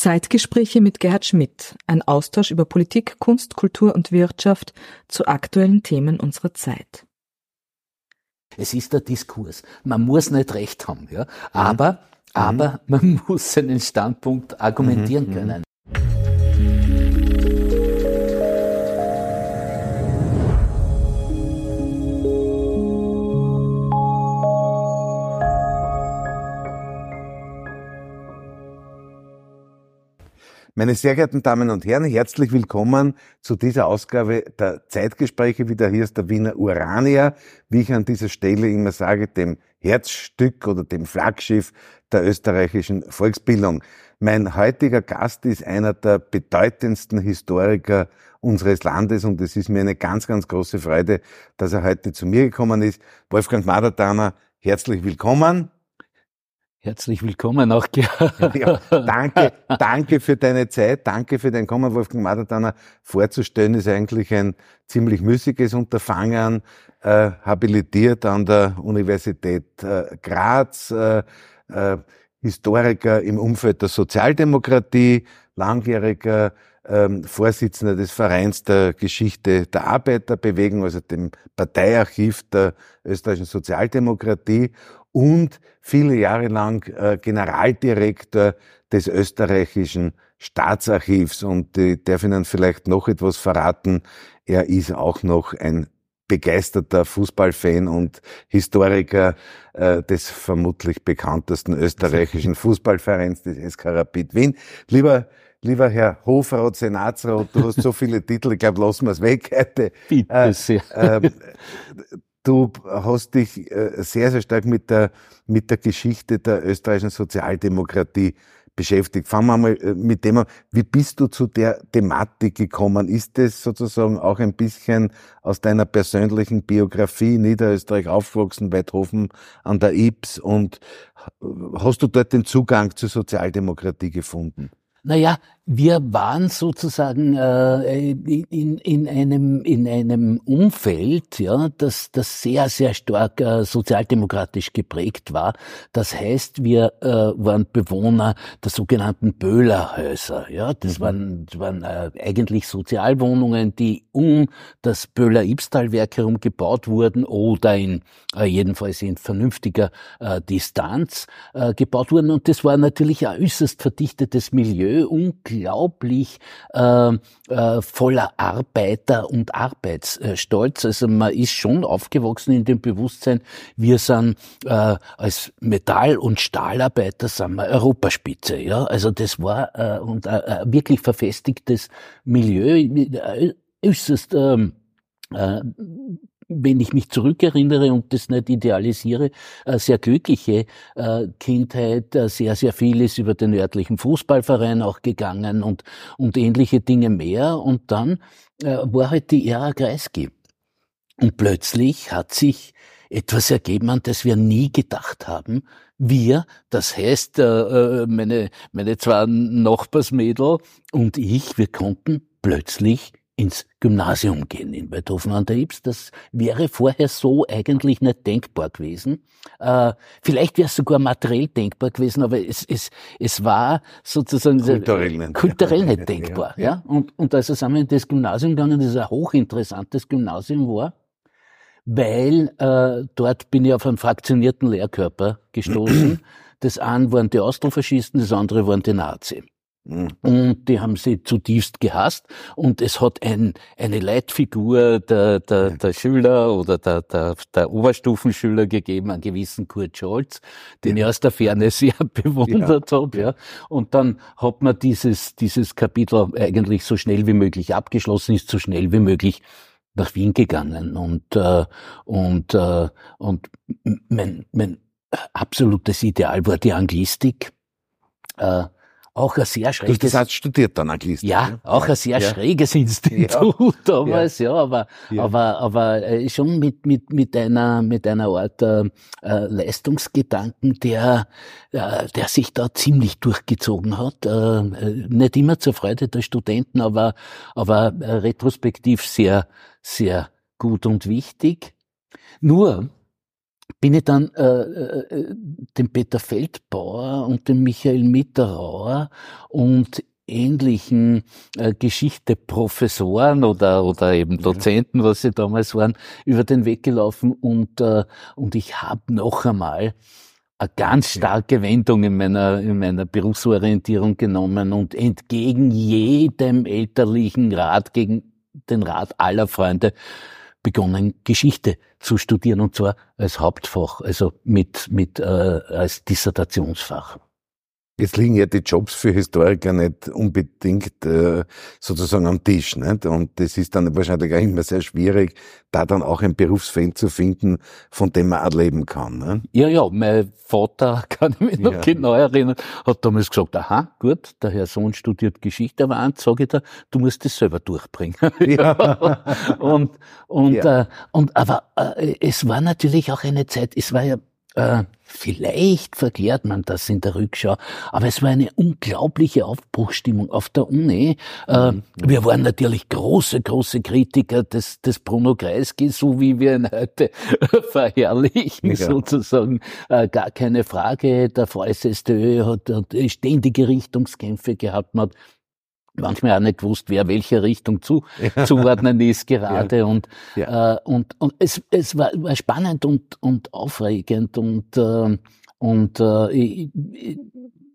Zeitgespräche mit Gerhard Schmidt, ein Austausch über Politik, Kunst, Kultur und Wirtschaft zu aktuellen Themen unserer Zeit. Es ist der Diskurs. Man muss nicht recht haben, ja. Aber, mhm. aber man muss seinen Standpunkt argumentieren mhm. können. Meine sehr geehrten Damen und Herren, herzlich willkommen zu dieser Ausgabe der Zeitgespräche. Wieder hier ist der Wiener Urania, wie ich an dieser Stelle immer sage, dem Herzstück oder dem Flaggschiff der österreichischen Volksbildung. Mein heutiger Gast ist einer der bedeutendsten Historiker unseres Landes und es ist mir eine ganz, ganz große Freude, dass er heute zu mir gekommen ist. Wolfgang Madertaner, herzlich willkommen. Herzlich willkommen auch. Ja, danke, danke für deine Zeit, danke für dein Kommen. Wolfgang Madertaner vorzustellen ist eigentlich ein ziemlich müßiges Unterfangen, äh, habilitiert an der Universität äh, Graz, äh, äh, Historiker im Umfeld der Sozialdemokratie, langjähriger ähm, Vorsitzender des Vereins der Geschichte der Arbeiterbewegung, also dem Parteiarchiv der österreichischen Sozialdemokratie und viele Jahre lang äh, Generaldirektor des österreichischen Staatsarchivs. Und ich darf Ihnen vielleicht noch etwas verraten. Er ist auch noch ein begeisterter Fußballfan und Historiker äh, des vermutlich bekanntesten österreichischen Fußballvereins, des SK Rapid Wien. Lieber Lieber Herr Hofrat, Senatsrat, du hast so viele Titel, ich glaube, lassen wir es weg heute. Bitte äh, sehr. Äh, Du hast dich äh, sehr, sehr stark mit der, mit der Geschichte der österreichischen Sozialdemokratie beschäftigt. Fangen wir mal äh, mit dem an. Wie bist du zu der Thematik gekommen? Ist das sozusagen auch ein bisschen aus deiner persönlichen Biografie Niederösterreich aufgewachsen, Weidhofen an der Ips und hast du dort den Zugang zur Sozialdemokratie gefunden? Naja, wir waren sozusagen äh, in, in, einem, in einem Umfeld, ja, das, das sehr, sehr stark äh, sozialdemokratisch geprägt war. Das heißt, wir äh, waren Bewohner der sogenannten Böhlerhäuser. Ja, das mhm. waren, das waren äh, eigentlich Sozialwohnungen, die um das Böhler-Ibstal-Werk herum gebaut wurden oder in äh, jedenfalls in vernünftiger äh, Distanz äh, gebaut wurden. Und das war natürlich ein äußerst verdichtetes Milieu, unglaublich äh, äh, voller Arbeiter und Arbeitsstolz. Also man ist schon aufgewachsen in dem Bewusstsein, wir sind äh, als Metall- und Stahlarbeiter sind wir Europaspitze. Ja? Also das war äh, und äh, wirklich verfestigtes Milieu, äh, äußerst ähm, äh, wenn ich mich zurückerinnere und das nicht idealisiere, äh, sehr glückliche äh, Kindheit, äh, sehr, sehr viel ist über den örtlichen Fußballverein auch gegangen und, und ähnliche Dinge mehr. Und dann war halt die Ära Kreisky. Und plötzlich hat sich etwas ergeben, an das wir nie gedacht haben. Wir, das heißt, meine, meine zwei Nachbarsmädel und ich, wir konnten plötzlich ins Gymnasium gehen in Beethoven an der Ips. Das wäre vorher so eigentlich nicht denkbar gewesen. Äh, vielleicht wäre es sogar materiell denkbar gewesen, aber es, es, es war sozusagen kulturell nicht, kulturell nicht denkbar. Ja, ja. Und, und also sind wir in das Gymnasium gegangen, das ein hochinteressantes Gymnasium war, weil äh, dort bin ich auf einen fraktionierten Lehrkörper gestoßen. das eine waren die Austrofaschisten, das andere waren die Nazis. Mhm. Und die haben sie zutiefst gehasst. Und es hat ein, eine Leitfigur der, der, der Schüler oder der, der, der Oberstufenschüler gegeben, einen gewissen Kurt Scholz, den ja. ich aus der Ferne sehr bewundert ja. habe. Ja. Und dann hat man dieses, dieses Kapitel eigentlich so schnell wie möglich abgeschlossen, ist so schnell wie möglich nach Wien gegangen. Und, äh, und, äh, und mein, mein absolutes Ideal war die Anglistik. Äh, auch ein sehr schräges. Du hast studiert dann Anglistik. Ja, auch ein sehr ja. schräges Institut ja. damals, ja, ja aber, ja. aber, aber äh, schon mit, mit, mit einer, mit einer Art äh, äh, Leistungsgedanken, der, äh, der sich da ziemlich durchgezogen hat. Äh, äh nicht immer zur Freude der Studenten, aber, aber retrospektiv sehr, sehr gut und wichtig. Nur, bin ich dann äh, äh, dem Peter Feldbauer und dem Michael Mitterauer und ähnlichen äh, Geschichte-Professoren oder, oder eben Dozenten, was sie damals waren, über den Weg gelaufen und, äh, und ich habe noch einmal eine ganz starke Wendung in meiner, in meiner Berufsorientierung genommen und entgegen jedem elterlichen Rat, gegen den Rat aller Freunde, begonnen, Geschichte zu studieren und zwar als Hauptfach, also mit, mit äh, als Dissertationsfach. Jetzt liegen ja die Jobs für Historiker nicht unbedingt äh, sozusagen am Tisch. Nicht? Und das ist dann wahrscheinlich auch immer sehr schwierig, da dann auch ein Berufsfeld zu finden, von dem man auch leben kann. Ne? Ja, ja, mein Vater, kann ich mich noch ja. genau erinnern, hat damals gesagt, aha, gut, der Herr Sohn studiert Geschichte, aber eins sage ich dir, du musst das selber durchbringen. Ja. und, und, ja. äh, und, aber äh, es war natürlich auch eine Zeit, es war ja äh, vielleicht verklärt man das in der Rückschau, aber es war eine unglaubliche Aufbruchstimmung auf der Uni. Äh, mhm. Wir waren natürlich große, große Kritiker des, des Bruno Kreisky, so wie wir ihn heute verherrlichen, ja. sozusagen. Äh, gar keine Frage. Der VSSTÖ hat, hat ständige Richtungskämpfe gehabt. Man hat manchmal auch nicht gewusst, wer welche Richtung zu, ja. zuordnen ist gerade. Ja. Und, ja. Äh, und, und es, es war, war spannend und, und aufregend und, äh, und äh,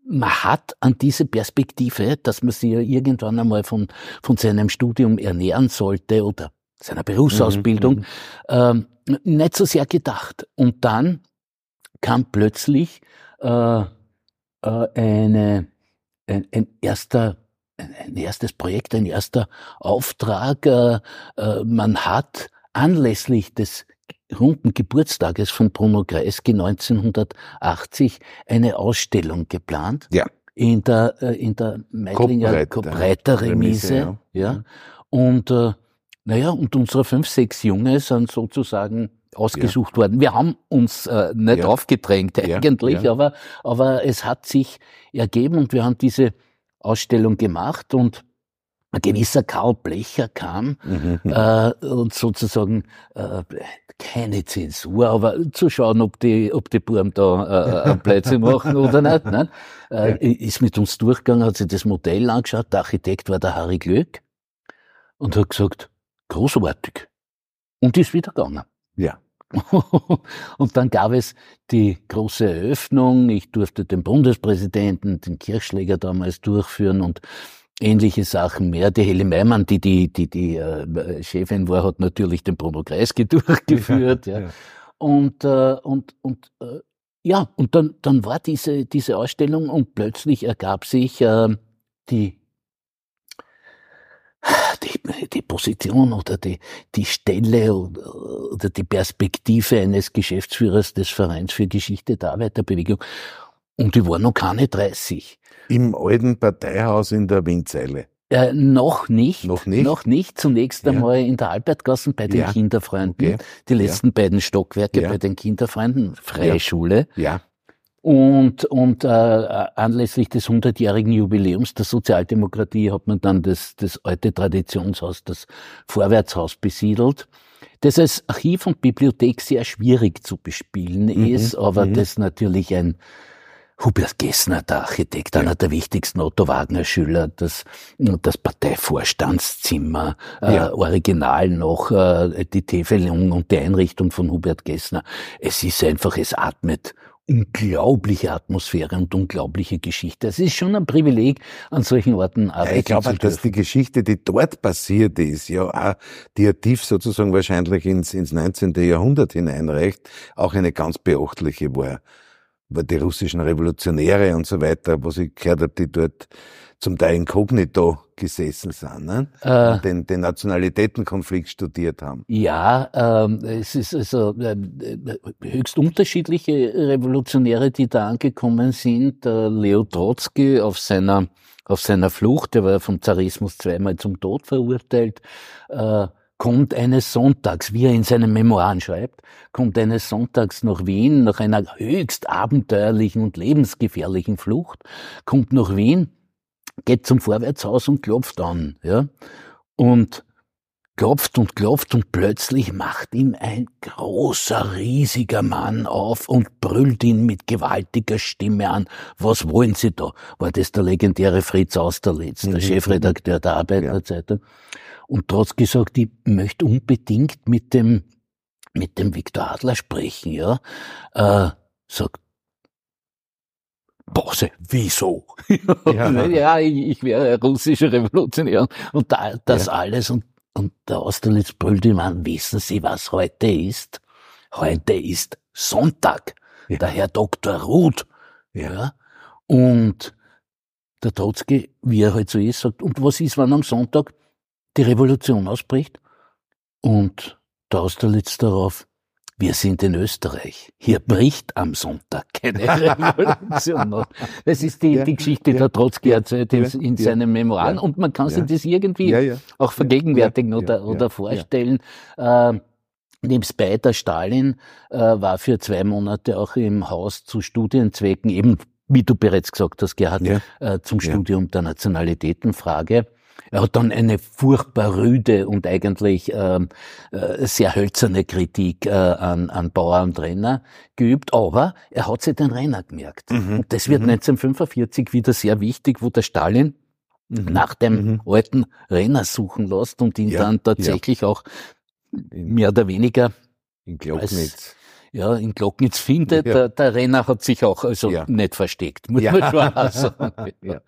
man hat an diese Perspektive, dass man sich ja irgendwann einmal von, von seinem Studium ernähren sollte oder seiner Berufsausbildung, mhm. äh, nicht so sehr gedacht. Und dann kam plötzlich äh, äh, eine, ein, ein erster ein erstes Projekt, ein erster Auftrag. Äh, äh, man hat anlässlich des runden Geburtstages von Bruno Kreisky 1980 eine Ausstellung geplant. Ja. In der, äh, in der Meidlinger Breiter Remise. Ja. ja. Mhm. Und, naja, und unsere fünf, sechs Junge sind sozusagen ausgesucht ja. worden. Wir haben uns äh, nicht ja. aufgedrängt eigentlich, ja. aber aber es hat sich ergeben und wir haben diese Ausstellung gemacht und ein gewisser Karl Blecher kam mhm. äh, und sozusagen äh, keine Zensur, aber zu schauen, ob die, ob die Buben da äh, Plätze machen oder nicht. nicht? Äh, ja. Ist mit uns durchgegangen, hat sich das Modell angeschaut. Der Architekt war der Harry Glück und hat gesagt, großartig. Und ist wieder gegangen. Ja. und dann gab es die große Eröffnung. Ich durfte den Bundespräsidenten, den Kirchschläger damals durchführen und ähnliche Sachen mehr. Die Helle Meimann, die die, die, die äh, Chefin war, hat natürlich den Bruno Kreisky durchgeführt. Ja, ja. Und, äh, und, und äh, ja, und dann, dann war diese, diese Ausstellung und plötzlich ergab sich äh, die die, Position oder die, die Stelle oder, die Perspektive eines Geschäftsführers des Vereins für Geschichte der Arbeiterbewegung. Und ich war noch keine 30. Im alten Parteihaus in der Windseile. Äh, noch nicht. Noch nicht? Noch nicht. Zunächst ja. einmal in der Albertgassen bei den ja. Kinderfreunden. Okay. Die letzten ja. beiden Stockwerke bei den Kinderfreunden. Freie Schule. Ja. Und, und äh, anlässlich des 100-jährigen Jubiläums der Sozialdemokratie hat man dann das, das alte Traditionshaus, das Vorwärtshaus besiedelt, das als Archiv und Bibliothek sehr schwierig zu bespielen mhm. ist, aber mhm. das natürlich ein Hubert Gessner, der Architekt, ja. einer der wichtigsten Otto Wagner-Schüler, das, das Parteivorstandszimmer, äh, ja. äh, original noch, äh, die Täfelung und die Einrichtung von Hubert Gessner. Es ist einfach, es atmet unglaubliche Atmosphäre und unglaubliche Geschichte. Es ist schon ein Privileg, an solchen Orten arbeiten ja, ich glaube, zu dass die Geschichte, die dort passiert ist, ja auch, die ja tief sozusagen wahrscheinlich ins, ins 19. Jahrhundert hineinreicht, auch eine ganz beachtliche war. War die russischen Revolutionäre und so weiter, was ich gehört habe, die dort zum Teil inkognito gesessen sind, ne? Äh, den, den Nationalitätenkonflikt studiert haben. Ja, ähm, es ist also äh, höchst unterschiedliche Revolutionäre, die da angekommen sind. Äh, Leo Trotsky auf seiner auf seiner Flucht, der war vom Zarismus zweimal zum Tod verurteilt, äh, kommt eines Sonntags, wie er in seinen Memoiren schreibt, kommt eines Sonntags nach Wien, nach einer höchst abenteuerlichen und lebensgefährlichen Flucht, kommt nach Wien, geht zum Vorwärtshaus und klopft an, ja. Und klopft und klopft und plötzlich macht ihm ein großer, riesiger Mann auf und brüllt ihn mit gewaltiger Stimme an. Was wollen Sie da? War das der legendäre Fritz Austerlitz, der mhm. Chefredakteur der Arbeiterzeitung. Ja. Und trotz gesagt, ich möchte unbedingt mit dem, mit dem Viktor Adler sprechen, ja. Äh, sagt, Bosse, wieso? Ja, ja ich, ich, wäre russischer Revolutionär und da, das ja. alles und und der Austerlitz brüllt ihm an, wissen Sie, was heute ist? Heute ist Sonntag. Ja. Der Herr Dr. Ruth. Ja. Und der Trotzki, wie er halt so ist, sagt, und was ist, wenn am Sonntag die Revolution ausbricht? Und der Austerlitz darauf, wir sind in Österreich. Hier bricht am Sonntag keine Revolution. Das ist die, die Geschichte ja, der Trotzki erzählt ja, in seinen Memoiren. Und man kann sich das irgendwie auch vergegenwärtigen oder, oder vorstellen. Äh, Nebstbei der Stalin äh, war für zwei Monate auch im Haus zu Studienzwecken, eben wie du bereits gesagt hast, Gerhard, ja. äh, zum Studium der Nationalitätenfrage. Er hat dann eine furchtbar rüde und eigentlich ähm, äh, sehr hölzerne Kritik äh, an, an Bauer und Renner geübt, aber er hat sich den Renner gemerkt. Mhm. Und das wird mhm. 1945 wieder sehr wichtig, wo der Stalin mhm. nach dem mhm. alten Renner suchen lässt und ihn ja, dann tatsächlich ja. auch mehr oder weniger in Glocknitz. ja, in Glocknitz findet. Ja. Der, der Renner hat sich auch also ja. nicht versteckt, muss man schon sagen. ja.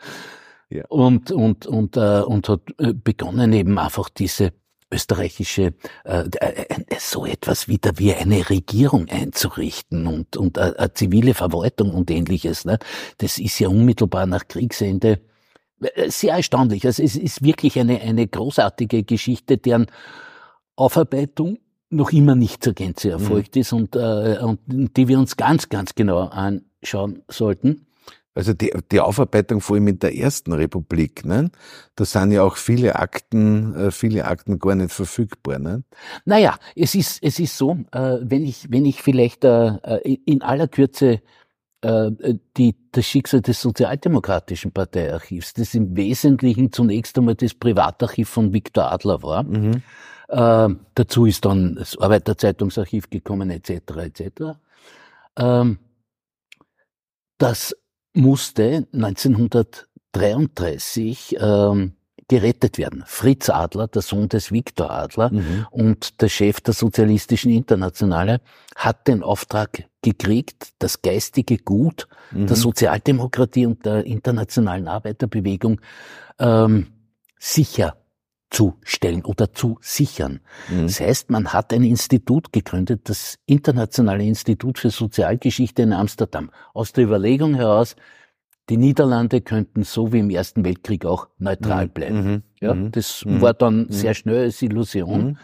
Ja. Und, und, und, äh, und hat äh, begonnen eben einfach diese österreichische äh, äh, äh, so etwas wieder wie eine Regierung einzurichten und und äh, eine zivile Verwaltung und ähnliches. Ne? Das ist ja unmittelbar nach Kriegsende sehr erstaunlich. Also es ist wirklich eine eine großartige Geschichte, deren Aufarbeitung noch immer nicht zur Gänze erfolgt mhm. ist und, äh, und die wir uns ganz ganz genau anschauen sollten. Also die, die Aufarbeitung vor allem in der ersten Republik, ne? da sind ja auch viele Akten, äh, viele Akten gar nicht verfügbar. Ne? Naja, es ist, es ist so, äh, wenn ich, wenn ich vielleicht äh, in aller Kürze die, das Schicksal des Sozialdemokratischen Parteiarchivs, das im Wesentlichen zunächst einmal das Privatarchiv von Viktor Adler war. Mhm. Äh, dazu ist dann das Arbeiterzeitungsarchiv gekommen, etc. etc. Ähm, das musste 1933 ähm, gerettet werden. Fritz Adler, der Sohn des Viktor Adler mhm. und der Chef der Sozialistischen Internationale, hat den Auftrag gekriegt, das geistige Gut mhm. der Sozialdemokratie und der internationalen Arbeiterbewegung ähm, sicher zu stellen oder zu sichern. Mhm. Das heißt, man hat ein Institut gegründet, das Internationale Institut für Sozialgeschichte in Amsterdam, aus der Überlegung heraus, die Niederlande könnten so wie im Ersten Weltkrieg auch neutral mhm. bleiben. Mhm. Ja, mhm. das mhm. war dann mhm. sehr schnell als Illusion.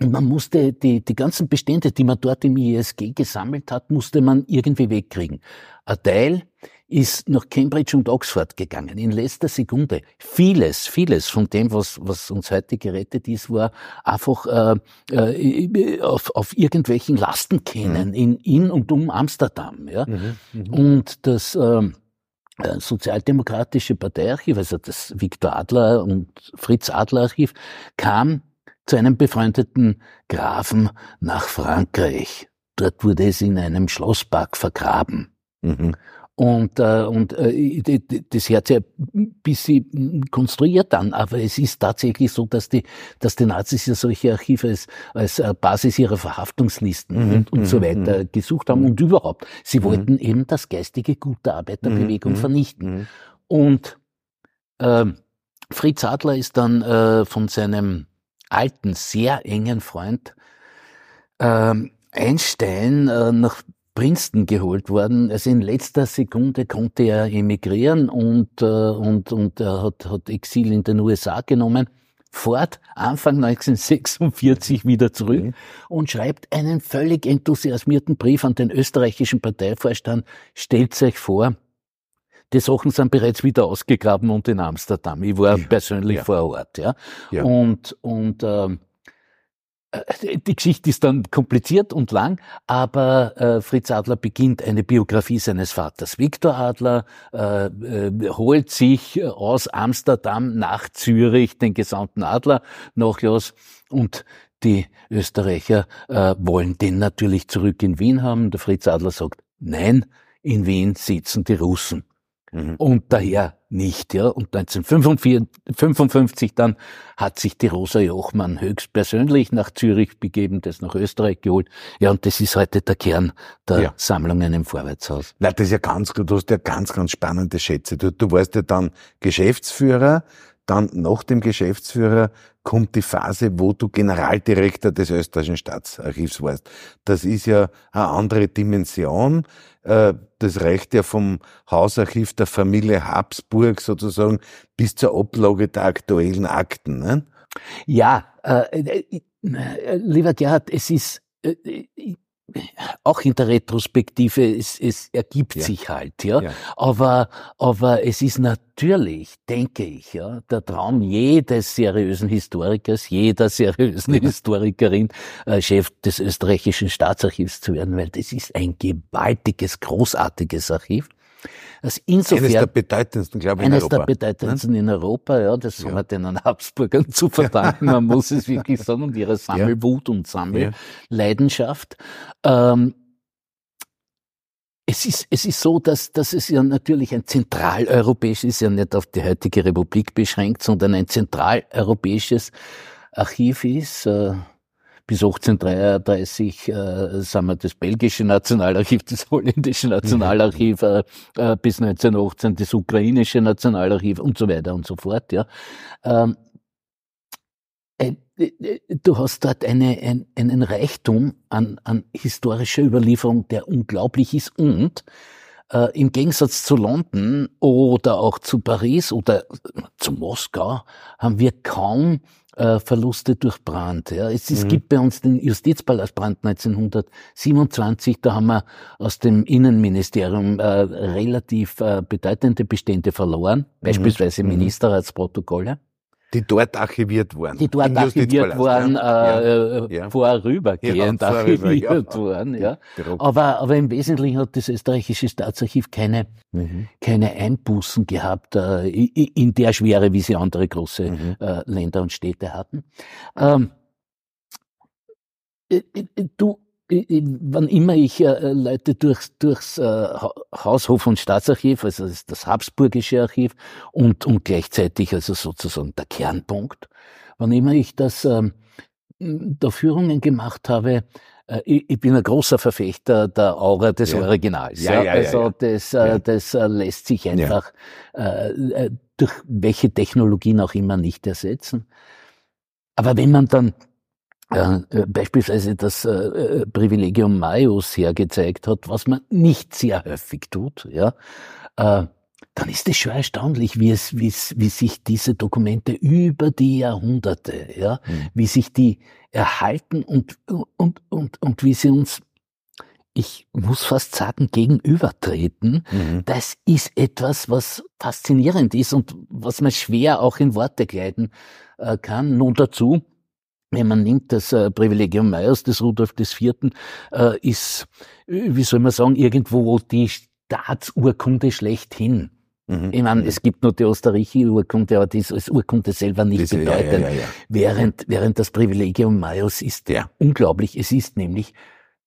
Und man musste die, die ganzen Bestände, die man dort im ISG gesammelt hat, musste man irgendwie wegkriegen. Ein Teil ist nach Cambridge und Oxford gegangen, in letzter Sekunde. Vieles, vieles von dem, was, was uns heute gerettet ist, war einfach äh, äh, auf, auf irgendwelchen Lastenkähnen mhm. in, in und um Amsterdam. Ja? Mhm, mh. Und das äh, Sozialdemokratische Parteiarchiv, also das Viktor Adler und Fritz Adler Archiv, kam zu einem befreundeten Grafen nach Frankreich. Dort wurde es in einem Schlosspark vergraben. Mhm. Und, äh, und äh, das Herz ja ein bisschen konstruiert dann, aber es ist tatsächlich so, dass die, dass die Nazis ja solche Archive als, als äh, Basis ihrer Verhaftungslisten mhm. und, und so mhm. weiter mhm. gesucht haben und überhaupt. Sie mhm. wollten eben das geistige Gut der Arbeiterbewegung mhm. vernichten. Und äh, Fritz Adler ist dann äh, von seinem alten, sehr engen Freund äh, Einstein äh, nach Princeton geholt worden. Also in letzter Sekunde konnte er emigrieren und, äh, und, und er hat, hat Exil in den USA genommen. Fort Anfang 1946 wieder zurück mhm. und schreibt einen völlig enthusiasmierten Brief an den österreichischen Parteivorstand. Stellt euch vor, die Sachen sind bereits wieder ausgegraben und in Amsterdam. Ich war ja. persönlich ja. vor Ort, ja. ja. Und, und, ähm, äh, die Geschichte ist dann kompliziert und lang, aber äh, Fritz Adler beginnt eine Biografie seines Vaters. Viktor Adler äh, äh, holt sich aus Amsterdam nach Zürich den gesamten Adler Nachlass und die Österreicher äh, wollen den natürlich zurück in Wien haben. Der Fritz Adler sagt, nein, in Wien sitzen die Russen. Mhm. Und daher nicht, ja. Und 1955 dann hat sich die Rosa Jochmann höchstpersönlich nach Zürich begeben, das nach Österreich geholt. Ja, und das ist heute der Kern der ja. Sammlungen im Vorwärtshaus. Na, das ist ja ganz gut. Du hast ja ganz, ganz spannende Schätze. Du, du warst ja dann Geschäftsführer, dann nach dem Geschäftsführer kommt die Phase, wo du Generaldirektor des österreichischen Staatsarchivs warst. Das ist ja eine andere Dimension. Äh, das reicht ja vom Hausarchiv der Familie Habsburg sozusagen bis zur Ablage der aktuellen Akten. Ne? Ja, äh, äh, äh lieber Gerhard, es ist, äh, auch in der Retrospektive, es, es ergibt ja. sich halt, ja? ja. Aber, aber es ist natürlich, denke ich, ja, der Traum jedes seriösen Historikers, jeder seriösen Historikerin, äh, Chef des österreichischen Staatsarchivs zu werden, weil das ist ein gewaltiges, großartiges Archiv. Also insofern, eines der bedeutendsten, glaube ich, in eines Europa. Eines der bedeutendsten in Europa, ja, das ja. haben wir den Habsburgern zu verdanken, man muss es wirklich sagen, und ihre Sammelwut ja. und Sammelleidenschaft. Ähm, es ist, es ist so, dass, dass es ja natürlich ein zentraleuropäisches, ist ja nicht auf die heutige Republik beschränkt, sondern ein zentraleuropäisches Archiv ist. Äh, bis 1833 äh, sind wir das belgische Nationalarchiv, das holländische Nationalarchiv, äh, äh, bis 1918 das ukrainische Nationalarchiv und so weiter und so fort. Ja. Ähm, äh, äh, du hast dort eine, ein, einen Reichtum an, an historischer Überlieferung, der unglaublich ist und äh, im Gegensatz zu London oder auch zu Paris oder zu Moskau haben wir kaum äh, Verluste durch Brand. Ja. Es, es mhm. gibt bei uns den Justizpalastbrand 1927, da haben wir aus dem Innenministerium äh, relativ äh, bedeutende Bestände verloren, mhm. beispielsweise mhm. Ministerratsprotokolle. Die dort archiviert wurden. Die dort archiviert wurden, ja. Äh, ja. vorübergehend ja, archiviert wurden, ja. Aber, aber im Wesentlichen hat das österreichische Staatsarchiv keine, mhm. keine Einbußen gehabt, äh, in der Schwere, wie sie andere große mhm. äh, Länder und Städte hatten. Ähm, äh, äh, du, wann immer ich äh, Leute durchs, durchs äh, Haushof- und Staatsarchiv, also das, das Habsburgische Archiv und, und gleichzeitig also sozusagen der Kernpunkt, wann immer ich das ähm, da Führungen gemacht habe, äh, ich, ich, bin ein großer Verfechter der Aura des ja. Originals. Ja, ja, also das, äh, das äh, lässt sich einfach äh, äh, durch welche Technologien auch immer nicht ersetzen. Aber wenn man dann äh, beispielsweise das äh, Privilegium Maius hergezeigt hat, was man nicht sehr häufig tut, ja, äh, dann ist es schon erstaunlich, wie es, wie es, wie sich diese Dokumente über die Jahrhunderte, ja, mhm. wie sich die erhalten und, und, und, und wie sie uns, ich muss fast sagen, gegenübertreten. Mhm. Das ist etwas, was faszinierend ist und was man schwer auch in Worte kleiden äh, kann. Nun dazu, wenn man nimmt das äh, Privilegium Meyers des Rudolf IV., äh, ist, wie soll man sagen, irgendwo die Staatsurkunde schlechthin. Mhm. Ich meine, es gibt nur die österreichische Urkunde, aber die ist als Urkunde selber nicht Diese, bedeutend. Ja, ja, ja, während, während das Privilegium Maius ist ja. unglaublich. Es ist nämlich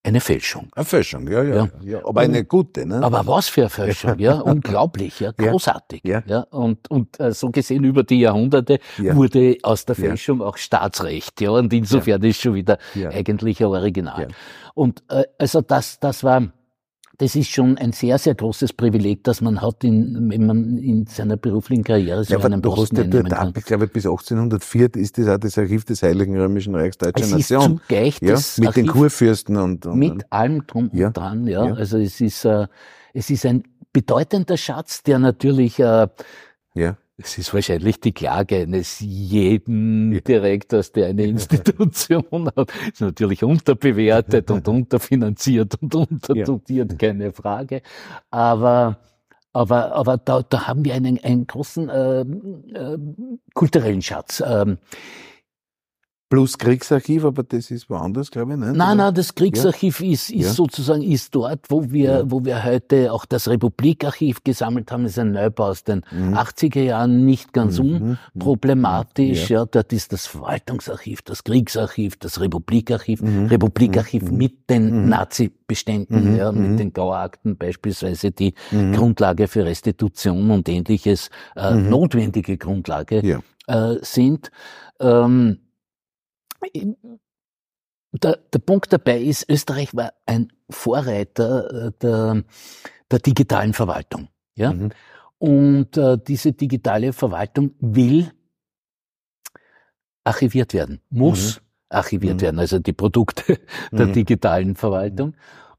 eine Fälschung. Eine Fälschung, ja, ja. ja. aber eine gute, ne? Aber was für eine Fälschung, ja, unglaublich, ja, großartig. Ja. ja. Und, und äh, so gesehen über die Jahrhunderte ja. wurde aus der Fälschung auch Staatsrecht, ja, und insofern ist schon wieder eigentlich ein Original. Und äh, also das, das war das ist schon ein sehr, sehr großes Privileg, das man hat, in, wenn man in seiner beruflichen Karriere so ja, einen Posten einnehmen kann. Ich glaube, bis 1804 ist das auch das Archiv des Heiligen Römischen Reichs Deutscher es Nation. Ist zugleich ja, mit Archiv den Kurfürsten und, und mit allem drum ja. und dran. Ja. ja. Also es ist, äh, es ist ein bedeutender Schatz, der natürlich äh, ja es ist wahrscheinlich die Klage eines jeden Direktors, der eine Institution hat. Ist natürlich unterbewertet und unterfinanziert und unterdotiert, ja. keine Frage. Aber aber, aber da, da haben wir einen, einen großen äh, äh, kulturellen Schatz. Ähm, Plus Kriegsarchiv, aber das ist woanders, glaube ich, nicht? Nein, nein, das Kriegsarchiv ja. ist, ist ja. sozusagen ist dort, wo wir, ja. wo wir heute auch das Republikarchiv gesammelt haben. Das ist ein Neubau aus den mhm. 80er Jahren, nicht ganz mhm. unproblematisch. Ja. dort ist das Verwaltungsarchiv, das Kriegsarchiv, das Republikarchiv, mhm. Republikarchiv mhm. mit den mhm. Nazi-Beständen, mhm. ja, mit den Gauakten beispielsweise, die Grundlage für Restitution und ähnliches, äh, notwendige Grundlage äh, sind. Ähm, der, der Punkt dabei ist, Österreich war ein Vorreiter äh, der, der digitalen Verwaltung. Ja? Mhm. Und äh, diese digitale Verwaltung will archiviert werden, muss mhm. archiviert mhm. werden, also die Produkte der mhm. digitalen Verwaltung.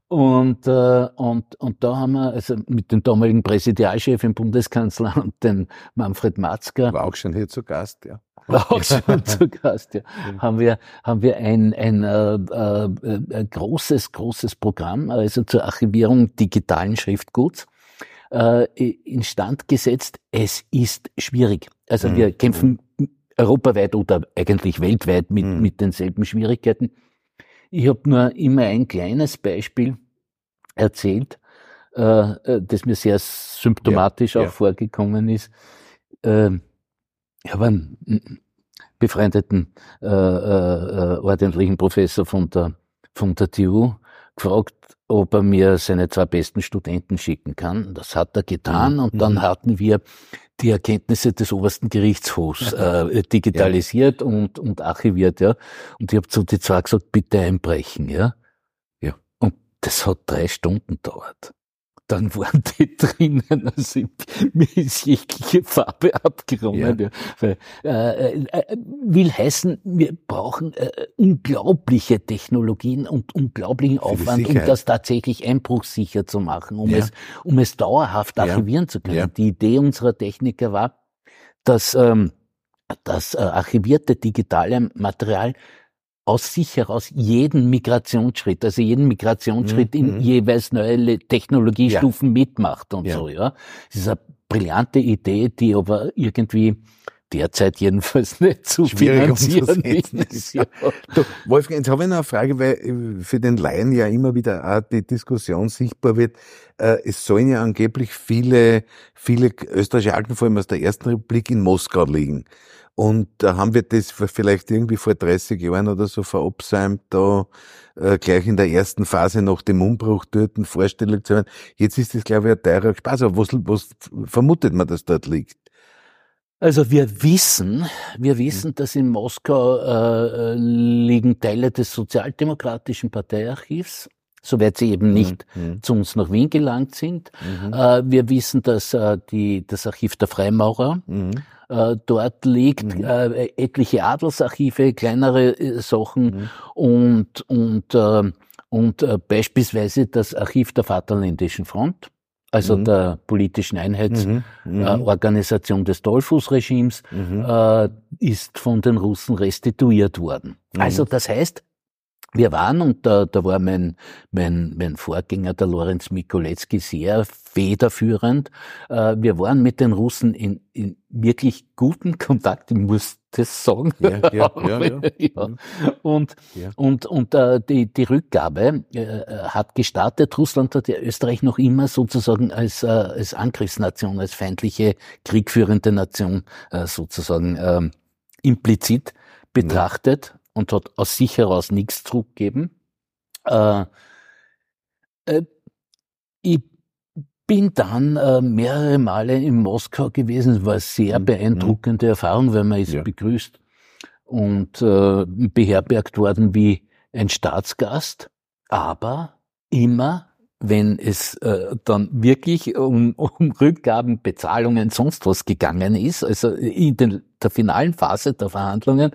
Und, äh, und, und da haben wir also mit dem damaligen Präsidialchef im Bundeskanzler und dem Manfred Matzker. War auch schon hier zu Gast, ja. War auch schon zu Gast, ja. Haben wir, haben wir ein, ein äh, äh, großes, großes Programm, also zur Archivierung digitalen Schriftguts äh, instand gesetzt. Es ist schwierig. Also mhm. wir kämpfen europaweit oder eigentlich weltweit mit, mhm. mit denselben Schwierigkeiten. Ich habe nur immer ein kleines Beispiel erzählt, äh, äh, das mir sehr symptomatisch ja, auch ja. vorgekommen ist. Äh, ich habe einen befreundeten äh, äh, äh, ordentlichen Professor von der, von der TU gefragt, ob er mir seine zwei besten Studenten schicken kann. Das hat er getan mhm. und dann mhm. hatten wir die Erkenntnisse des obersten Gerichtshofs äh, digitalisiert ja. und, und archiviert, ja. Und ich habe zu die zwei gesagt, bitte einbrechen, ja. Ja. Und das hat drei Stunden dauert dann waren die drinnen, also mir ist jegliche Farbe abgerungen. Ja. Weil, äh, äh, will heißen, wir brauchen äh, unglaubliche Technologien und unglaublichen Aufwand, um das tatsächlich einbruchsicher zu machen, um, ja. es, um es dauerhaft archivieren ja. zu können. Die Idee unserer Techniker war, dass ähm, das äh, archivierte digitale Material aus sich heraus jeden Migrationsschritt, also jeden Migrationsschritt mhm. in jeweils neue Technologiestufen ja. mitmacht und ja. so, ja. Das ist eine brillante Idee, die aber irgendwie derzeit jedenfalls nicht zu Schwierig finanzieren ist. Ja. Du, Wolfgang, jetzt habe ich noch eine Frage, weil äh, für den Laien ja immer wieder auch die Diskussion sichtbar wird. Äh, es sollen ja angeblich viele, viele österreichische Alten, vor allem aus der Ersten Republik, in Moskau liegen. Und da haben wir das vielleicht irgendwie vor 30 Jahren oder so verabsäumt, da äh, gleich in der ersten Phase nach dem Umbruch dort vorstellig zu werden. Jetzt ist das, glaube ich, ein teurer Spaß. Aber was, was vermutet man, dass dort liegt? Also wir wissen, wir wissen, dass in Moskau äh, liegen Teile des sozialdemokratischen Parteiarchivs, soweit sie eben nicht mhm. zu uns nach Wien gelangt sind. Mhm. Äh, wir wissen, dass äh, die, das Archiv der Freimaurer mhm äh, dort liegt, mhm. äh, etliche Adelsarchive, kleinere äh, Sachen mhm. und, und, äh, und beispielsweise das Archiv der Vaterländischen Front also mhm. der politischen Einheitsorganisation mhm. mhm. des Dollfuß-Regimes, mhm. ist von den Russen restituiert worden. Mhm. Also das heißt, wir waren, und da, da war mein, mein, mein Vorgänger, der Lorenz Mikolecki, sehr federführend. Äh, wir waren mit den Russen in, in wirklich guten Kontakt, ich muss das sagen. Ja, ja, ja, ja. ja. Und, und, und äh, die, die Rückgabe äh, hat gestartet. Russland hat ja Österreich noch immer sozusagen als, äh, als Angriffsnation, als feindliche, kriegführende Nation äh, sozusagen äh, implizit betrachtet und hat aus sich heraus nichts zurückgegeben. Äh, äh, ich bin dann äh, mehrere Male in Moskau gewesen. Es war eine sehr mhm. beeindruckende mhm. Erfahrung, weil man ist ja. begrüßt und äh, beherbergt worden wie ein Staatsgast, aber immer wenn es äh, dann wirklich um, um Rückgaben, Bezahlungen, sonst was gegangen ist, also in den, der finalen Phase der Verhandlungen,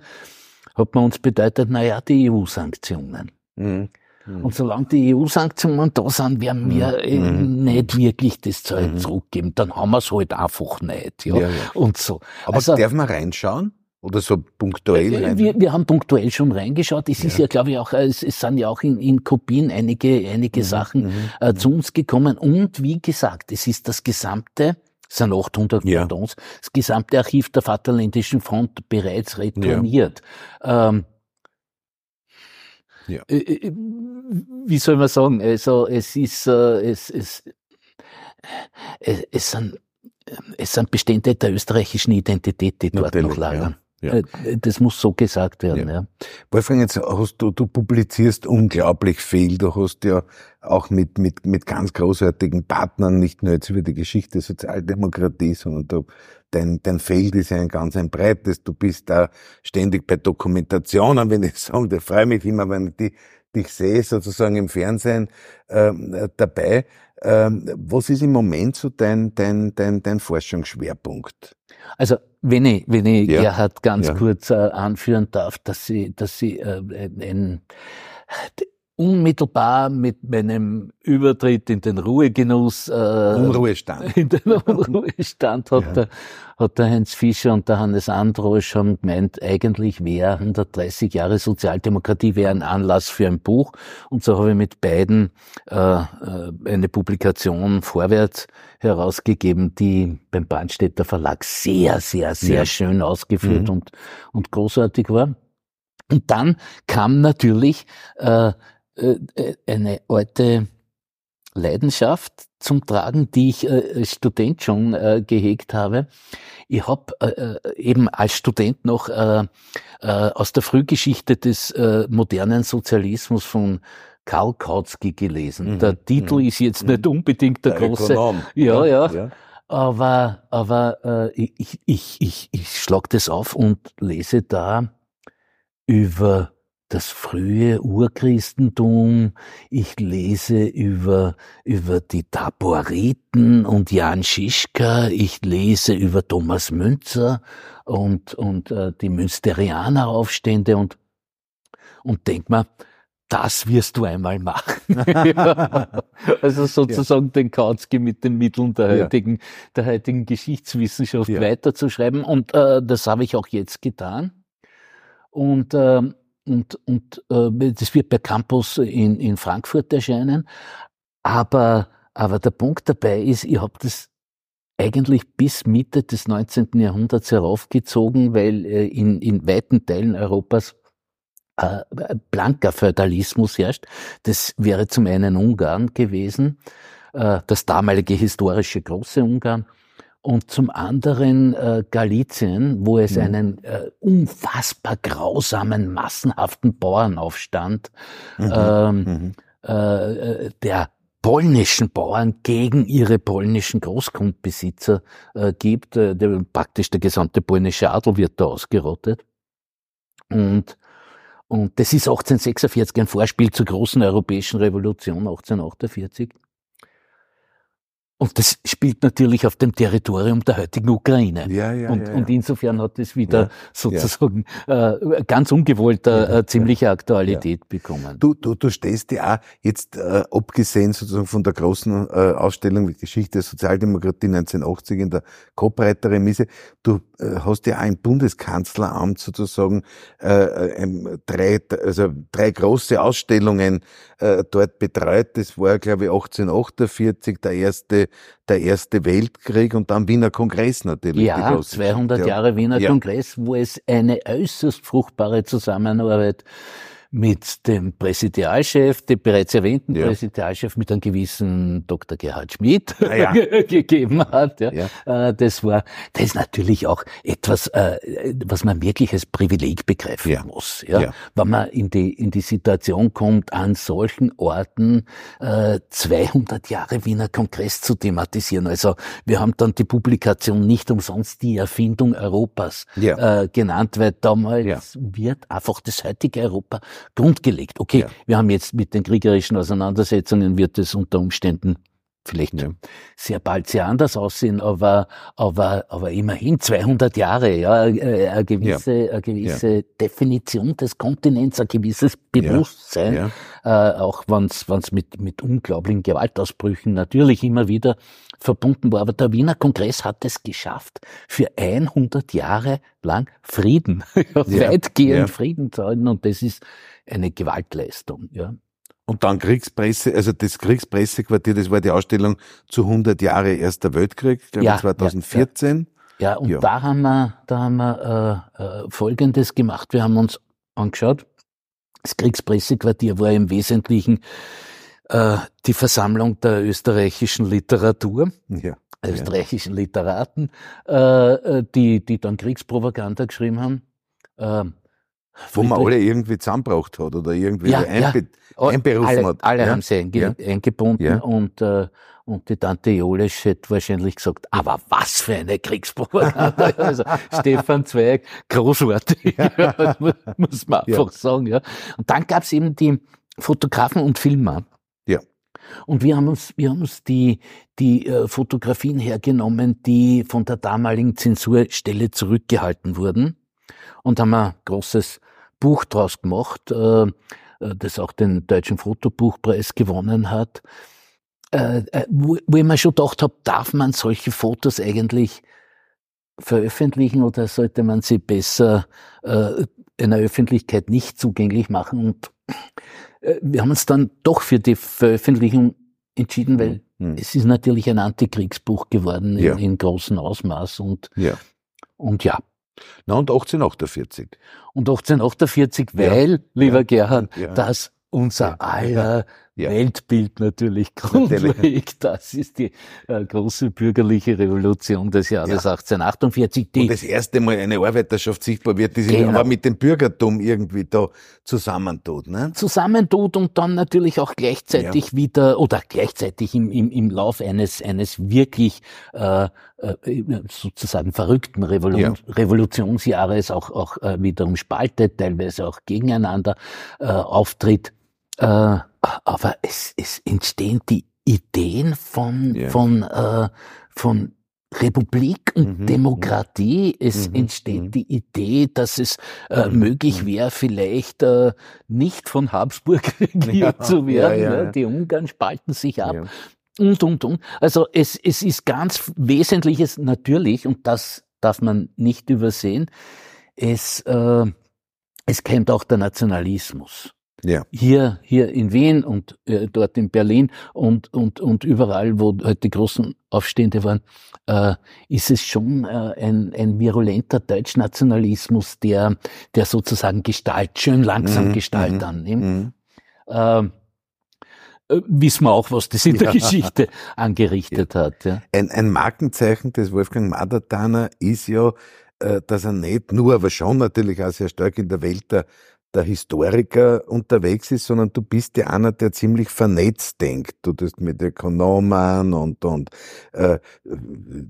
hat man uns bedeutet, naja, die EU-Sanktionen. Mhm. Mhm. Und solange die EU-Sanktionen da sind, werden wir mhm. mhm. nicht wirklich das Zeug mhm. zurückgeben. Dann haben wir es halt einfach nicht. Ja, ja, ja. Und so. Aber also, darf man reinschauen? Oder so punktuell? Äh, rein? Wir, wir haben punktuell schon reingeschaut. Es ja. ist ja, glaube ich, auch, es, es sind ja auch in, in Kopien einige, einige mhm. Sachen mhm. äh, zu uns gekommen. Und wie gesagt, es ist das gesamte es sind 800 ja. das gesamte Archiv der Vaterländischen Front bereits retourniert. Ja. Ähm, ja. Äh, äh, wie soll man sagen, also es ist, äh, es, es, es, es sind, es sind Bestände der österreichischen Identität, die dort Natürlich, noch lagern. Ja. Äh, das muss so gesagt werden, ja. ja. Wolfgang, jetzt hast du, du publizierst unglaublich viel. Du hast ja auch mit, mit, mit ganz großartigen Partnern, nicht nur jetzt über die Geschichte der Sozialdemokratie, sondern du, dein, dein Feld ist ja ein ganz ein breites. Du bist da ständig bei Dokumentationen, wenn ich sage, da freue mich immer, wenn ich die, dich sehe, sozusagen im Fernsehen äh, dabei. Ähm, was ist im Moment so dein, dein, dein, dein Forschungsschwerpunkt? Also wenn ich, wenn ich ja. Gerhard ganz ja. kurz äh, anführen darf, dass sie, dass sie äh, ein, unmittelbar mit meinem Übertritt in den Ruhegenuss, äh, Unruhestand. in den Unruhestand hat, ja. der, hat der Heinz Fischer und der Hannes Androsch schon gemeint, eigentlich wäre 130 Jahre Sozialdemokratie wäre ein Anlass für ein Buch. Und so habe ich mit beiden äh, äh, eine Publikation vorwärts herausgegeben, die beim Brandstätter Verlag sehr, sehr, sehr ja. schön ausgeführt mhm. und, und großartig war. Und dann kam natürlich äh, eine alte Leidenschaft zum Tragen, die ich äh, als Student schon äh, gehegt habe. Ich habe äh, äh, eben als Student noch äh, äh, aus der Frühgeschichte des äh, modernen Sozialismus von Karl Kautsky gelesen. Mhm. Der Titel mhm. ist jetzt nicht unbedingt der, der große. Ja, ja, ja. ja. Aber, aber äh, ich, ich, ich, ich schlag das auf und lese da über das frühe Urchristentum, ich lese über, über die Taboriten und Jan Schischka, ich lese über Thomas Münzer und, und äh, die Münsterianeraufstände und, und denk mal, das wirst du einmal machen. also sozusagen ja. den Kautsky mit den Mitteln der heutigen, ja. der heutigen Geschichtswissenschaft ja. weiterzuschreiben. Und äh, das habe ich auch jetzt getan. Und äh, und, und äh, das wird bei Campus in, in Frankfurt erscheinen. Aber, aber der Punkt dabei ist, ich habe das eigentlich bis Mitte des 19. Jahrhunderts heraufgezogen, weil äh, in, in weiten Teilen Europas äh, blanker Feudalismus herrscht. Das wäre zum einen Ungarn gewesen, äh, das damalige historische große Ungarn und zum anderen äh, Galizien, wo es mhm. einen äh, unfassbar grausamen, massenhaften Bauernaufstand mhm. Ähm, mhm. Äh, der polnischen Bauern gegen ihre polnischen Großgrundbesitzer äh, gibt. Äh, der, praktisch der gesamte polnische Adel wird da ausgerottet. Und, und das ist 1846 ein Vorspiel zur großen europäischen Revolution 1848. Und das spielt natürlich auf dem Territorium der heutigen Ukraine. Ja, ja, und, ja, ja. und insofern hat es wieder ja, sozusagen ja. Äh, ganz ungewollter äh, ziemliche Aktualität bekommen. Du, du, du stehst ja auch jetzt, äh, abgesehen sozusagen von der großen äh, Ausstellung mit Geschichte der Sozialdemokratie 1980 in der Kopreiter Remise, du äh, hast ja auch im Bundeskanzleramt sozusagen äh, äh, drei, also drei große Ausstellungen äh, dort betreut. Das war, glaube ich, 1848 der erste, der erste Weltkrieg und dann Wiener Kongress natürlich. Ja, 200 Jahre Wiener ja. Kongress, wo es eine äußerst fruchtbare Zusammenarbeit mit dem Präsidialchef, dem bereits erwähnten ja. Präsidialchef, mit einem gewissen Dr. Gerhard Schmidt ah, ja. gegeben hat. Ja. ja. Äh, das war, das ist natürlich auch etwas, äh, was man wirklich als Privileg begreifen ja. muss. Ja. Wenn man in die, in die Situation kommt, an solchen Orten 200 äh, Jahre Wiener Kongress zu thematisieren. Also wir haben dann die Publikation nicht umsonst die Erfindung Europas genannt, weil damals wird einfach das heutige Europa grundgelegt. Okay, ja. wir haben jetzt mit den kriegerischen Auseinandersetzungen wird es unter Umständen vielleicht ja. sehr bald sehr anders aussehen, aber, aber, aber immerhin 200 Jahre, ja, äh, eine gewisse, ja. eine gewisse ja. Definition des Kontinents, ein gewisses Bewusstsein, äh, auch wenn es mit, mit unglaublichen Gewaltausbrüchen natürlich immer wieder verbunden war. Aber der Wiener Kongress hat es geschafft, für 100 Jahre lang Frieden, weitgehend Frieden zu halten und das ist eine Gewaltleistung, ja. Und dann Kriegspresse, also das Kriegspressequartier, das war die Ausstellung zu 100 Jahre Erster Weltkrieg, glaube ja, 2014. Ja, ja. und ja. da haben wir, da haben wir äh, äh, Folgendes gemacht. Wir haben uns angeschaut, Das Kriegspressequartier war im Wesentlichen äh, die Versammlung der österreichischen Literatur. Ja österreichischen Literaten, äh, äh, die, die dann Kriegspropaganda geschrieben haben. Äh, Wo man alle irgendwie zusammengebracht hat oder irgendwie ja, einbe ja. einberufen alle, hat. Alle ja? haben sie einge eingebunden und, äh, und die Tante Jolisch hätte wahrscheinlich gesagt, aber was für eine Kriegspropaganda. also Stefan Zweig, großartig, muss man einfach sagen. Ja. Und dann gab es eben die Fotografen und Filmer, und wir haben uns, wir haben uns die, die äh, Fotografien hergenommen, die von der damaligen Zensurstelle zurückgehalten wurden und haben ein großes Buch draus gemacht, äh, das auch den Deutschen Fotobuchpreis gewonnen hat, äh, äh, wo, wo ich mir schon gedacht habe, darf man solche Fotos eigentlich veröffentlichen oder sollte man sie besser äh, einer Öffentlichkeit nicht zugänglich machen? Und äh, wir haben uns dann doch für die Veröffentlichung entschieden, weil mhm. es ist natürlich ein Antikriegsbuch geworden ja. in, in großem Ausmaß und ja. und ja. Na und 1848. Und 1848, weil, ja. lieber Gerhard, das unser aller ja. Weltbild natürlich grundlegt. Das ist die äh, große bürgerliche Revolution des Jahres ja. 1848. Die Und das erste Mal eine Arbeiterschaft sichtbar wird, die sich genau. aber mit dem Bürgertum irgendwie da zusammentut. Ne? Zusammentut und dann natürlich auch gleichzeitig ja. wieder oder gleichzeitig im, im, im Lauf eines, eines wirklich äh, äh, sozusagen verrückten Revolu ja. Revolutionsjahres auch, auch äh, wiederum spaltet, teilweise auch gegeneinander äh, auftritt. Äh, aber es, es entstehen die Ideen von, ja. von, äh, von Republik und mhm, Demokratie. Es mhm, entsteht mhm. die Idee, dass es äh, mhm, möglich mhm. wäre, vielleicht äh, nicht von Habsburg regiert ja, zu werden. Ja, ja, ne? Die Ungarn spalten sich ab. Und, und, und. Also es, es ist ganz Wesentliches natürlich, und das darf man nicht übersehen, es, äh, es kennt auch der Nationalismus. Ja. Hier, hier in Wien und äh, dort in Berlin und, und, und überall, wo halt die großen Aufstände waren, äh, ist es schon äh, ein, ein virulenter Deutschnationalismus, der, der sozusagen Gestalt, schön langsam mhm. Gestalt mhm. annimmt. Mhm. Ähm, äh, wissen wir auch, was das in der Geschichte angerichtet ja. hat. Ja. Ein, ein Markenzeichen des Wolfgang Madertaner ist ja, äh, dass er nicht nur, aber schon natürlich auch sehr stark in der Welt der der Historiker unterwegs ist, sondern du bist ja einer, der ziemlich vernetzt denkt. Du tust mit Ökonomen und, und äh,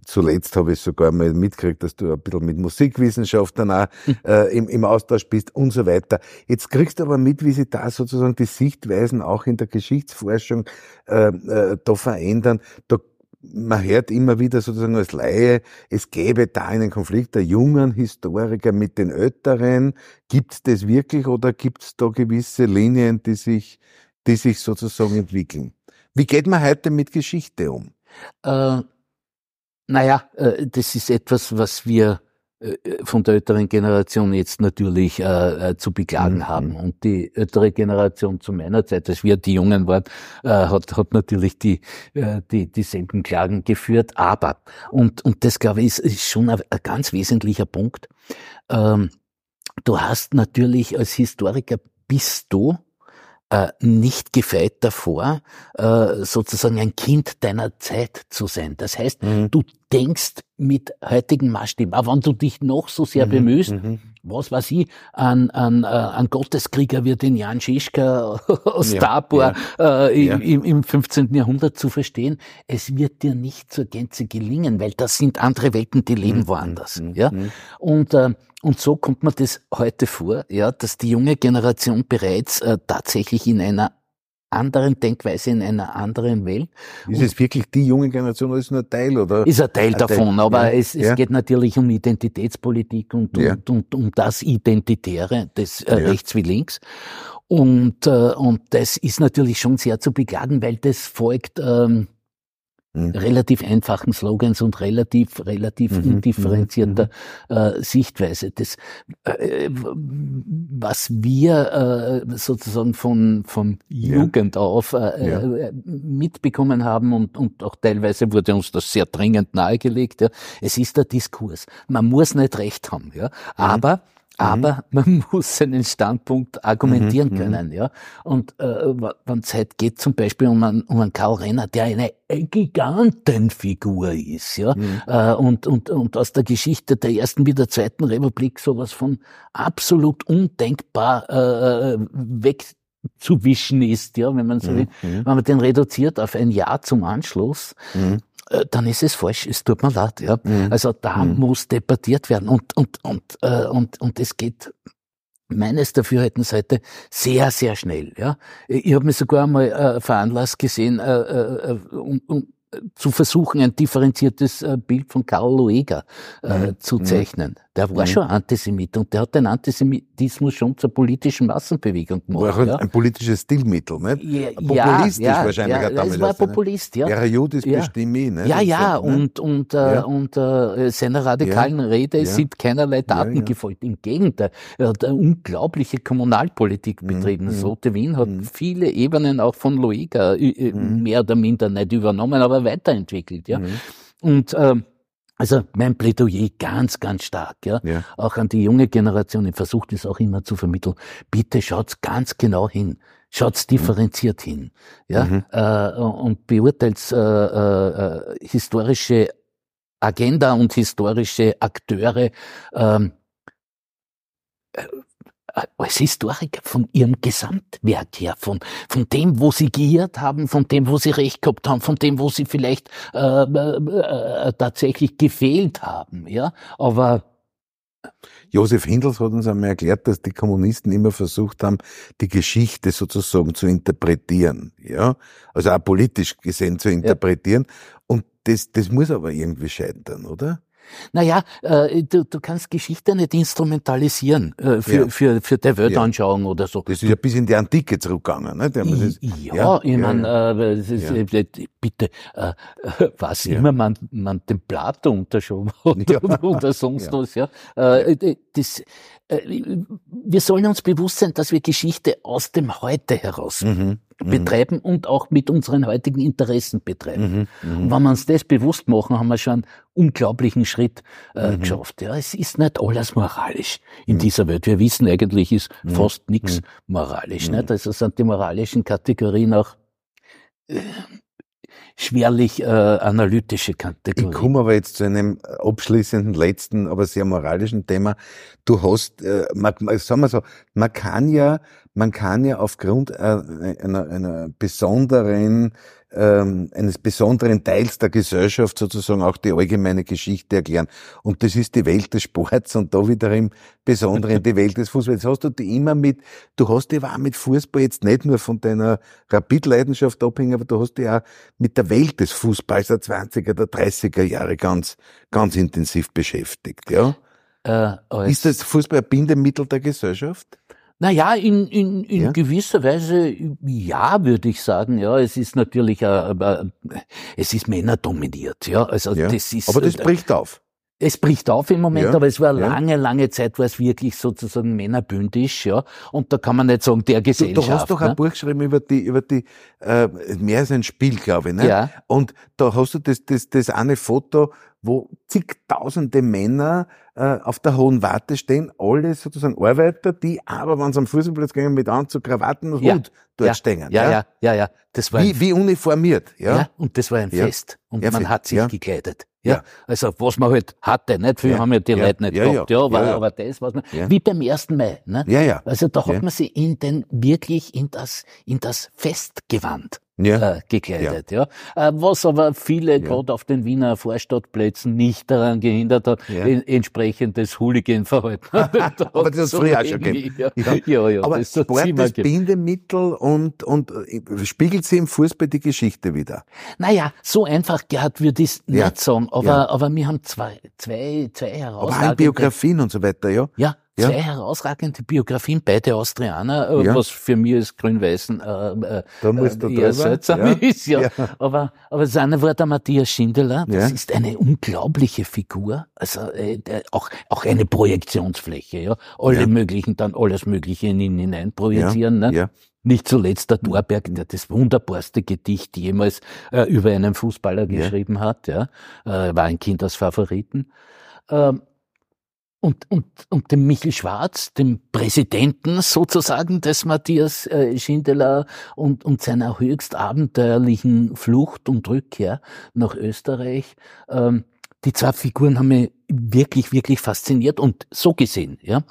zuletzt habe ich sogar mal mitgekriegt, dass du ein bisschen mit Musikwissenschaftlern auch hm. äh, im, im Austausch bist und so weiter. Jetzt kriegst du aber mit, wie sich da sozusagen die Sichtweisen auch in der Geschichtsforschung äh, äh, da verändern. Da man hört immer wieder sozusagen als Laie, es gäbe da einen Konflikt der jungen Historiker mit den Älteren. Gibt es das wirklich oder gibt es da gewisse Linien, die sich, die sich sozusagen entwickeln? Wie geht man heute mit Geschichte um? Äh, naja, äh, das ist etwas, was wir von der älteren Generation jetzt natürlich äh, äh, zu beklagen mhm. haben. Und die ältere Generation zu meiner Zeit, als wir die Jungen waren, äh, hat, hat natürlich die, äh, die, dieselben Klagen geführt. Aber, und, und das glaube ich ist, ist schon ein, ein, ganz wesentlicher Punkt, ähm, du hast natürlich als Historiker bist du äh, nicht gefeit davor, äh, sozusagen ein Kind deiner Zeit zu sein. Das heißt, mhm. du denkst mit heutigen Maßstäben, auch wenn du dich noch so sehr mhm. bemühst, mhm. Was weiß ich, an, an, äh, an Gotteskrieger wie den Jan Schischka aus ja, Tabor ja, äh, ja. Im, im 15. Jahrhundert zu verstehen, es wird dir nicht zur Gänze gelingen, weil das sind andere Welten, die leben mhm. woanders. Mhm. Ja? Mhm. Und äh, und so kommt man das heute vor, ja, dass die junge Generation bereits äh, tatsächlich in einer anderen Denkweise, in einer anderen Welt. Ist es wirklich die junge Generation oder ist nur ein Teil, oder? Ist ein Teil ein davon, Teil. aber ja. es, es ja. geht natürlich um Identitätspolitik und, ja. und, und, um das Identitäre des äh, rechts wie links. Und, äh, und das ist natürlich schon sehr zu beklagen, weil das folgt ähm, mhm. relativ einfachen Slogans und relativ, relativ mhm. undifferenzierter mhm. äh, Sichtweise. Das, äh, was wir äh, sozusagen von, von Jugend ja. auf äh, ja. Äh, mitbekommen haben und, und auch teilweise wurde uns das sehr dringend nahegelegt, ja, es ist der Diskurs. Man muss nicht recht haben, ja, mhm. aber aber mhm. man muss seinen Standpunkt argumentieren mhm. können, ja. Und äh, wenn es halt geht zum Beispiel um einen, um einen Karl Renner, der eine Gigantenfigur ist, ja, mhm. äh, und, und, und aus der Geschichte der ersten wie der zweiten Republik sowas von absolut undenkbar äh, wegzuwischen ist, ja, wenn man so will, mhm. wenn man den reduziert auf ein Jahr zum Anschluss, mhm. Äh, dann ist es falsch. Es tut mir leid. Ja. Mhm. Also da mhm. muss debattiert werden und und und äh, und und es geht meines Dafürhaltens heute sehr sehr schnell. Ja, ich habe mir sogar mal äh, veranlasst gesehen äh, äh, äh um, um, zu versuchen, ein differenziertes äh, Bild von Karl Lueger äh, mhm. zu mhm. zeichnen. Der war mhm. schon Antisemit und der hat den Antisemitismus schon zur politischen Massenbewegung gemacht. War halt ja. ein politisches Stilmittel, nicht? Ja, Populistisch ja, wahrscheinlich. Ja, damals es war Populist, ja. Ja, Judis ja. bestimme, ne? Ja, ja, und, und, äh, und äh, seiner radikalen Rede sind keinerlei Daten gefolgt. Im Gegenteil, er hat eine unglaubliche Kommunalpolitik mhm. betrieben. Das Rote Wien hat mhm. viele Ebenen auch von Lueger äh, mhm. mehr oder minder nicht übernommen, aber weiterentwickelt, ja. Und äh, also mein Plädoyer ganz, ganz stark, ja. ja. Auch an die junge Generation. Ich versuche das auch immer zu vermitteln. Bitte schaut's ganz genau hin. Schaut's differenziert mhm. hin. Ja. Mhm. Äh, und beurteilt äh, äh, historische Agenda und historische Akteure ähm, äh, als Historiker von ihrem Gesamtwerk her, von, von dem, wo sie geirrt haben, von dem, wo sie recht gehabt haben, von dem, wo sie vielleicht äh, äh, äh, tatsächlich gefehlt haben. Ja, aber Josef Hindels hat uns einmal erklärt, dass die Kommunisten immer versucht haben, die Geschichte sozusagen zu interpretieren, ja, also auch politisch gesehen zu interpretieren. Ja. Und das, das muss aber irgendwie scheitern, oder? Naja, äh, du, du kannst Geschichte nicht instrumentalisieren äh, für, ja. für, für der Weltanschauung ja. oder so. Das ist ja bis in die Antike zurückgegangen. Ne? Das, ja, ja, ich meine, äh, bitte, äh, was immer man, man dem Plato unterschoben hat oder sonst was. Ja. Äh, das, äh, wir sollen uns bewusst sein, dass wir Geschichte aus dem Heute heraus mhm. Betreiben und auch mit unseren heutigen Interessen betreiben. Mhm, mhm, und wenn wir uns das bewusst machen, haben wir schon einen unglaublichen Schritt äh, mhm. geschafft. Ja, es ist nicht alles moralisch in mhm. dieser Welt. Wir wissen eigentlich, ist fast nichts moralisch. Nicht? Also sind die moralischen Kategorien auch äh, schwerlich äh, analytische Kategorie. Ich komme aber jetzt zu einem abschließenden, letzten, aber sehr moralischen Thema. Du hast, äh, man, sagen wir so, man kann ja, man kann ja aufgrund äh, einer, einer besonderen ähm, eines besonderen Teils der Gesellschaft sozusagen auch die allgemeine Geschichte erklären. Und das ist die Welt des Sports und da wiederum Besonderen die Welt des Fußballs. Jetzt hast du die immer mit, du hast die auch mit Fußball jetzt nicht nur von deiner Rapid-Leidenschaft abhängen, aber du hast die auch mit der Welt des Fußballs der 20er, der 30er Jahre ganz, ganz intensiv beschäftigt, ja? Äh, ist das Fußball ein Bindemittel der Gesellschaft? Naja, in, in, in ja? gewisser Weise ja, würde ich sagen. Ja, es ist natürlich, äh, es ist männerdominiert. Ja, also ja. das ist. Aber das äh, bricht auf. Es bricht auf im Moment, ja, aber es war ja. lange, lange Zeit, war es wirklich sozusagen männerbündisch, ja. Und da kann man nicht sagen, der Gesellschaft. Du, du hast doch ne? ein Buch geschrieben über die, über die, äh, mehr als ein Spiel, glaube ich, ne? Ja. Und da hast du das, das, das eine Foto, wo zigtausende Männer äh, auf der hohen Warte stehen, alle sozusagen Arbeiter, die aber, wenn sie am Fußballplatz gehen, mit Anzug, Krawatten und ja. Hut dort ja. stehen. Ja, ja, ja, ja. ja. Das war wie, wie uniformiert. Ja? ja, und das war ein Fest. Und man hat sich gekleidet. Ja. also was man halt hatte, nicht? Viele haben ja die Leute nicht gehabt, ja, aber, aber das, was man, wie beim ersten Mai, ne? Ja, ja. Also da hat man sich in den, wirklich in das, in das Festgewand ja. äh, gekleidet. Ja. ja. Äh, was aber viele ja. gerade auf den Wiener Vorstadtplätzen nicht daran gehindert hat, ja. en entsprechendes Hooligan-Verhalten. aber das ist früher auch schon gegeben. Ja. Ja. ja, aber das Sport ist Bindemittel und, und äh, spiegelt sie im Fußball die Geschichte wieder? Naja, so einfach Gerhard würde ich nicht sagen, aber, aber wir haben zwei, zwei, zwei herausragende... Aber Biografien und so weiter, ja? Ja, ja. Zwei herausragende Biografien, beide Austrianer, äh, ja. was für mich als Grün-Weißen äh, äh, da musst du eher seltsam ja. ist. Ja. Aber, aber das eine war der Matthias Schindler, das ist eine unglaubliche Figur, also äh, auch, auch eine Projektionsfläche, ja. Alle möglichen, dann alles Mögliche in ihn hinein projizieren. Ne? Ja. Nicht zuletzt der Thorberg, der das wunderbarste Gedicht jemals äh, über einen Fußballer geschrieben hat, ja, äh, war ein Kind aus Favoriten. Ähm, und, und, und dem Michel Schwarz, dem Präsidenten sozusagen des Matthias äh, Schindler und, und seiner höchst abenteuerlichen Flucht und Rückkehr nach Österreich. Ähm, die zwei Figuren haben mich wirklich, wirklich fasziniert und so gesehen, ja.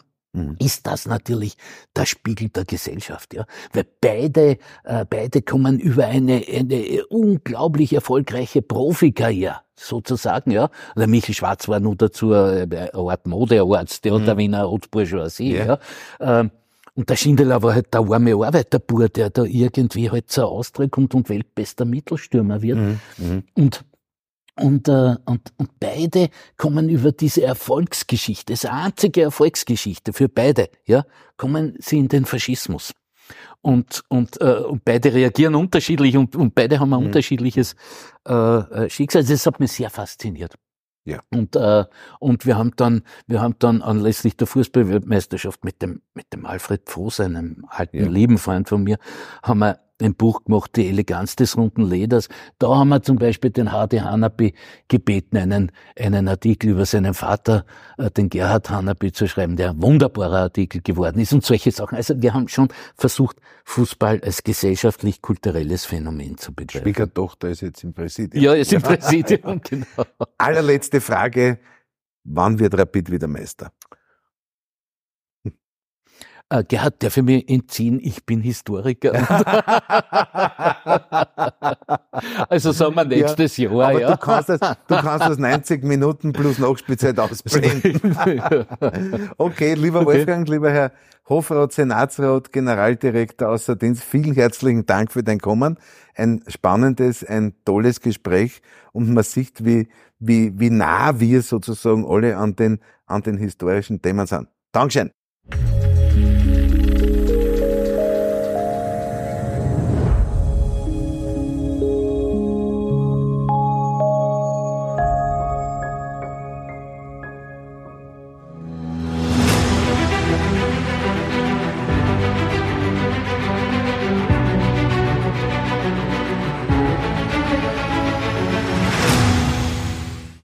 Ist das natürlich der Spiegel der Gesellschaft, ja, weil beide, äh, beide kommen über eine, eine unglaublich erfolgreiche Profikarriere sozusagen, ja. Der Michel Schwarz war nur dazu äh, eine Art Modearzt, der mhm. der Wiener Haute-Bourgeoisie, ja. ja. Ähm, und der Schindler war halt der arme Arbeiterbur, der da irgendwie halt zur Austria kommt und weltbester Mittelstürmer wird. Mhm. mhm. Und und, äh, und, und beide kommen über diese Erfolgsgeschichte, das einzige Erfolgsgeschichte für beide, ja, kommen sie in den Faschismus. Und, und, äh, und beide reagieren unterschiedlich und, und beide haben ein mhm. unterschiedliches äh, äh Schicksal. Das hat mich sehr fasziniert. Ja. Und, äh, und wir haben dann, wir haben dann anlässlich der Fußballweltmeisterschaft mit dem, mit dem Alfred Voss, einem alten ja. Liebenfreund von mir, haben wir ein Buch gemacht, die Eleganz des runden Leders. Da haben wir zum Beispiel den Hardy Hanapi gebeten, einen, einen Artikel über seinen Vater, äh, den Gerhard Hanapi, zu schreiben, der ein wunderbarer Artikel geworden ist und solche Sachen. Also wir haben schon versucht, Fußball als gesellschaftlich-kulturelles Phänomen zu begreifen. Schwiegertochter ist jetzt im Präsidium. Ja, ist im Präsidium, genau. Allerletzte Frage. Wann wird Rapid wieder Meister? Äh, Gerhard, darf ich mir entziehen, ich bin Historiker. also sagen wir nächstes ja, Jahr. Aber ja. du, kannst das, du kannst das 90 Minuten plus Nachspielzeit ausblenden. okay, lieber Wolfgang, lieber Herr Hofrat, Senatsrat, Generaldirektor außer Dienst, vielen herzlichen Dank für dein Kommen. Ein spannendes, ein tolles Gespräch und man sieht, wie, wie, wie nah wir sozusagen alle an den, an den historischen Themen sind. Dankeschön.